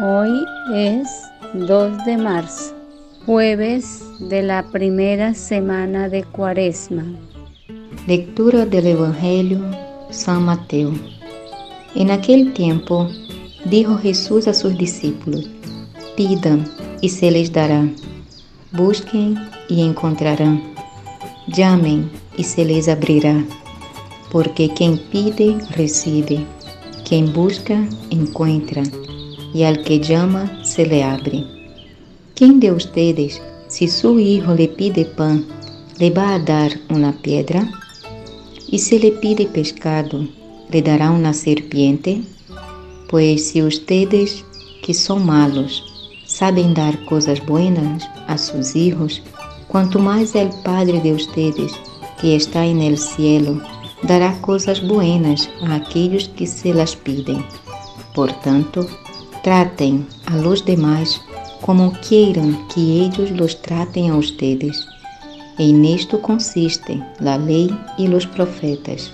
Hoy es 2 de marzo, jueves de la primera semana de Cuaresma. Lectura del Evangelio San Mateo. En aquel tiempo dijo Jesús a sus discípulos, pidan y se les dará, busquen y encontrarán, llamen y se les abrirá, porque quien pide recibe, quien busca encuentra y al que llama se le abre. ¿Quién de ustedes, si su hijo le pide pan, le va a dar una piedra? ¿Y si le pide pescado, le dará una serpiente? Pues si ustedes, que son malos, saben dar cosas buenas a sus hijos, cuanto más el Padre de ustedes, que está en el cielo, dará cosas buenas a aquellos que se las piden. Por tanto, Tratem a los demás como queiram que ellos los traten a ustedes. En esto consiste la ley y los profetas.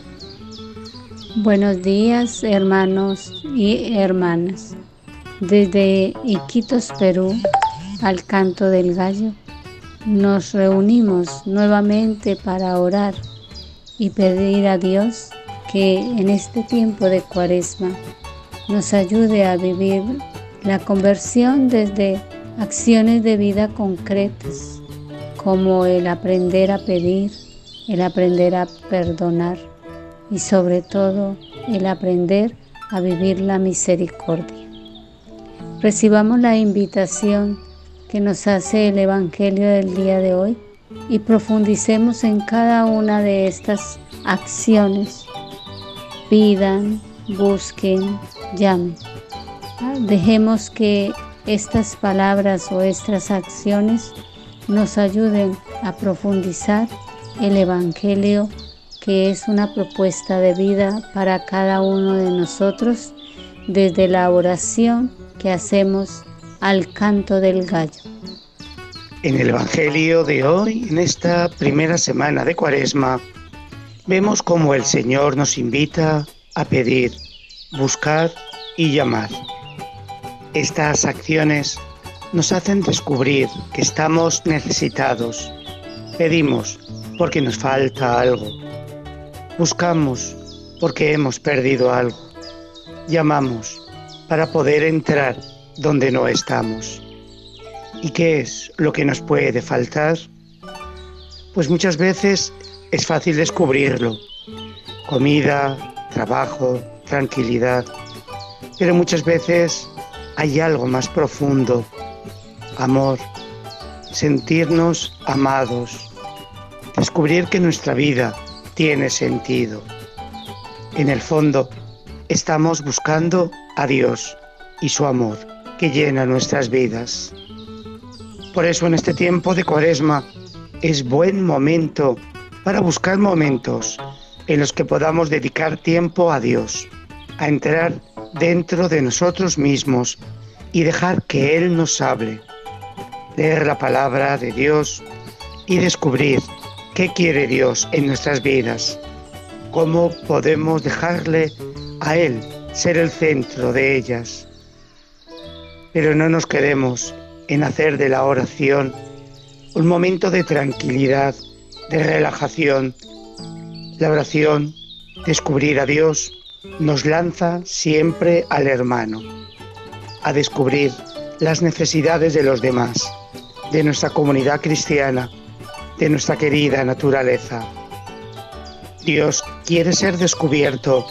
Buenos días, hermanos y hermanas. Desde Iquitos, Perú, al canto del gallo, nos reunimos nuevamente para orar y pedir a Dios que en este tiempo de cuaresma nos ayude a vivir la conversión desde acciones de vida concretas, como el aprender a pedir, el aprender a perdonar y sobre todo el aprender a vivir la misericordia. Recibamos la invitación que nos hace el Evangelio del día de hoy y profundicemos en cada una de estas acciones. Pidan, busquen, llamen. Dejemos que estas palabras o estas acciones nos ayuden a profundizar el Evangelio que es una propuesta de vida para cada uno de nosotros desde la oración que hacemos al canto del gallo. En el Evangelio de hoy, en esta primera semana de Cuaresma, vemos cómo el Señor nos invita a pedir, buscar y llamar. Estas acciones nos hacen descubrir que estamos necesitados. Pedimos porque nos falta algo. Buscamos porque hemos perdido algo. Llamamos para poder entrar donde no estamos. ¿Y qué es lo que nos puede faltar? Pues muchas veces es fácil descubrirlo. Comida, trabajo, tranquilidad. Pero muchas veces hay algo más profundo, amor, sentirnos amados, descubrir que nuestra vida tiene sentido. En el fondo, estamos buscando a Dios y su amor que llena nuestras vidas. Por eso en este tiempo de cuaresma es buen momento para buscar momentos en los que podamos dedicar tiempo a Dios, a entrar dentro de nosotros mismos y dejar que Él nos hable, leer la palabra de Dios y descubrir qué quiere Dios en nuestras vidas, cómo podemos dejarle a Él ser el centro de ellas. Pero no nos quedemos en hacer de la oración un momento de tranquilidad, de relajación. La oración, descubrir a Dios, nos lanza siempre al hermano, a descubrir las necesidades de los demás, de nuestra comunidad cristiana, de nuestra querida naturaleza. Dios quiere ser descubierto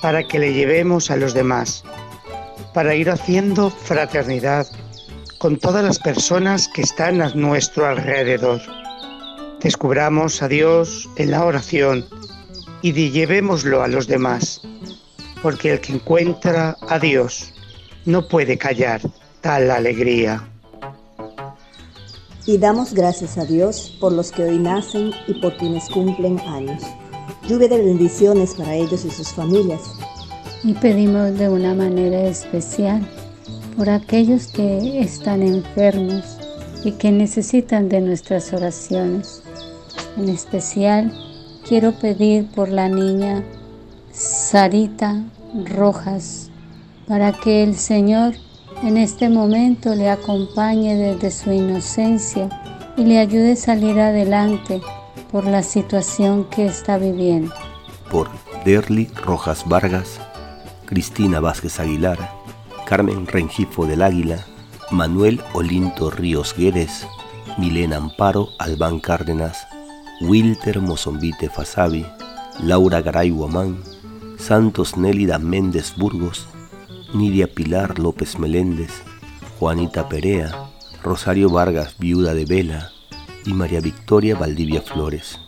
para que le llevemos a los demás, para ir haciendo fraternidad con todas las personas que están a nuestro alrededor. Descubramos a Dios en la oración y llevémoslo a los demás porque el que encuentra a Dios no puede callar tal alegría. Y damos gracias a Dios por los que hoy nacen y por quienes cumplen años. Lluvia de bendiciones para ellos y sus familias. Y pedimos de una manera especial por aquellos que están enfermos y que necesitan de nuestras oraciones. En especial quiero pedir por la niña Sarita Rojas, para que el Señor en este momento le acompañe desde su inocencia y le ayude a salir adelante por la situación que está viviendo. Por Derly Rojas Vargas, Cristina Vázquez Aguilar, Carmen Rengifo del Águila, Manuel Olinto Ríos Guedes, Milena Amparo Albán Cárdenas, Wilter Mozombite Fasabi, Laura Garay Guamán, Santos Nélida Méndez Burgos, Nidia Pilar López Meléndez, Juanita Perea, Rosario Vargas, viuda de Vela, y María Victoria Valdivia Flores.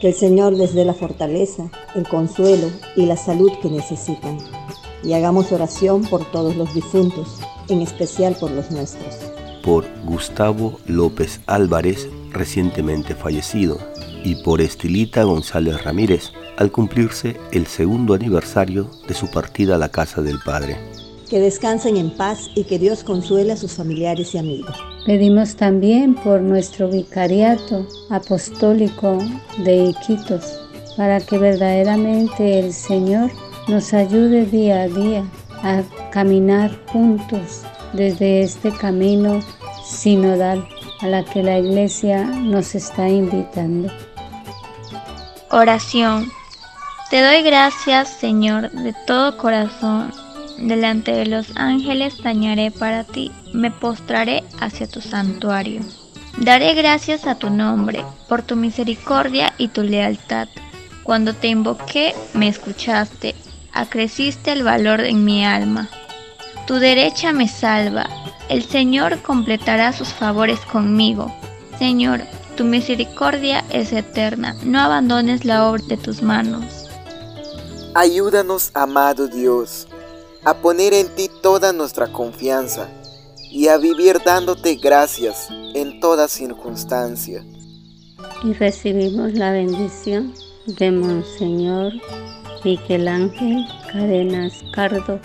Que el Señor les dé la fortaleza, el consuelo y la salud que necesitan. Y hagamos oración por todos los difuntos, en especial por los nuestros. Por Gustavo López Álvarez, recientemente fallecido, y por Estilita González Ramírez, al cumplirse el segundo aniversario de su partida a la casa del Padre. Que descansen en paz y que Dios consuele a sus familiares y amigos. Pedimos también por nuestro vicariato apostólico de Iquitos, para que verdaderamente el Señor nos ayude día a día a caminar juntos desde este camino sinodal a la que la Iglesia nos está invitando. Oración. Te doy gracias, Señor, de todo corazón. Delante de los ángeles dañaré para ti, me postraré hacia tu santuario. Daré gracias a tu nombre, por tu misericordia y tu lealtad. Cuando te invoqué, me escuchaste, acreciste el valor en mi alma. Tu derecha me salva, el Señor completará sus favores conmigo. Señor, tu misericordia es eterna, no abandones la obra de tus manos. Ayúdanos, amado Dios, a poner en ti toda nuestra confianza y a vivir dándote gracias en toda circunstancia. Y recibimos la bendición de Monseñor Miguel Ángel Cadenas Cardo,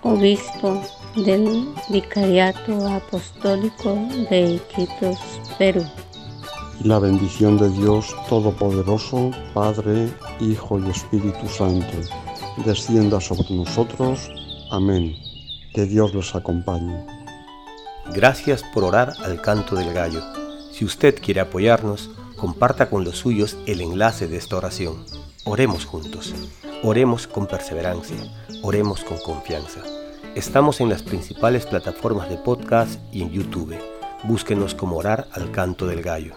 obispo del Vicariato Apostólico de Iquitos, Perú. La bendición de Dios Todopoderoso, Padre, Hijo y Espíritu Santo, descienda sobre nosotros. Amén. Que Dios los acompañe. Gracias por orar al canto del gallo. Si usted quiere apoyarnos, comparta con los suyos el enlace de esta oración. Oremos juntos. Oremos con perseverancia. Oremos con confianza. Estamos en las principales plataformas de podcast y en YouTube. Búsquenos como orar al canto del gallo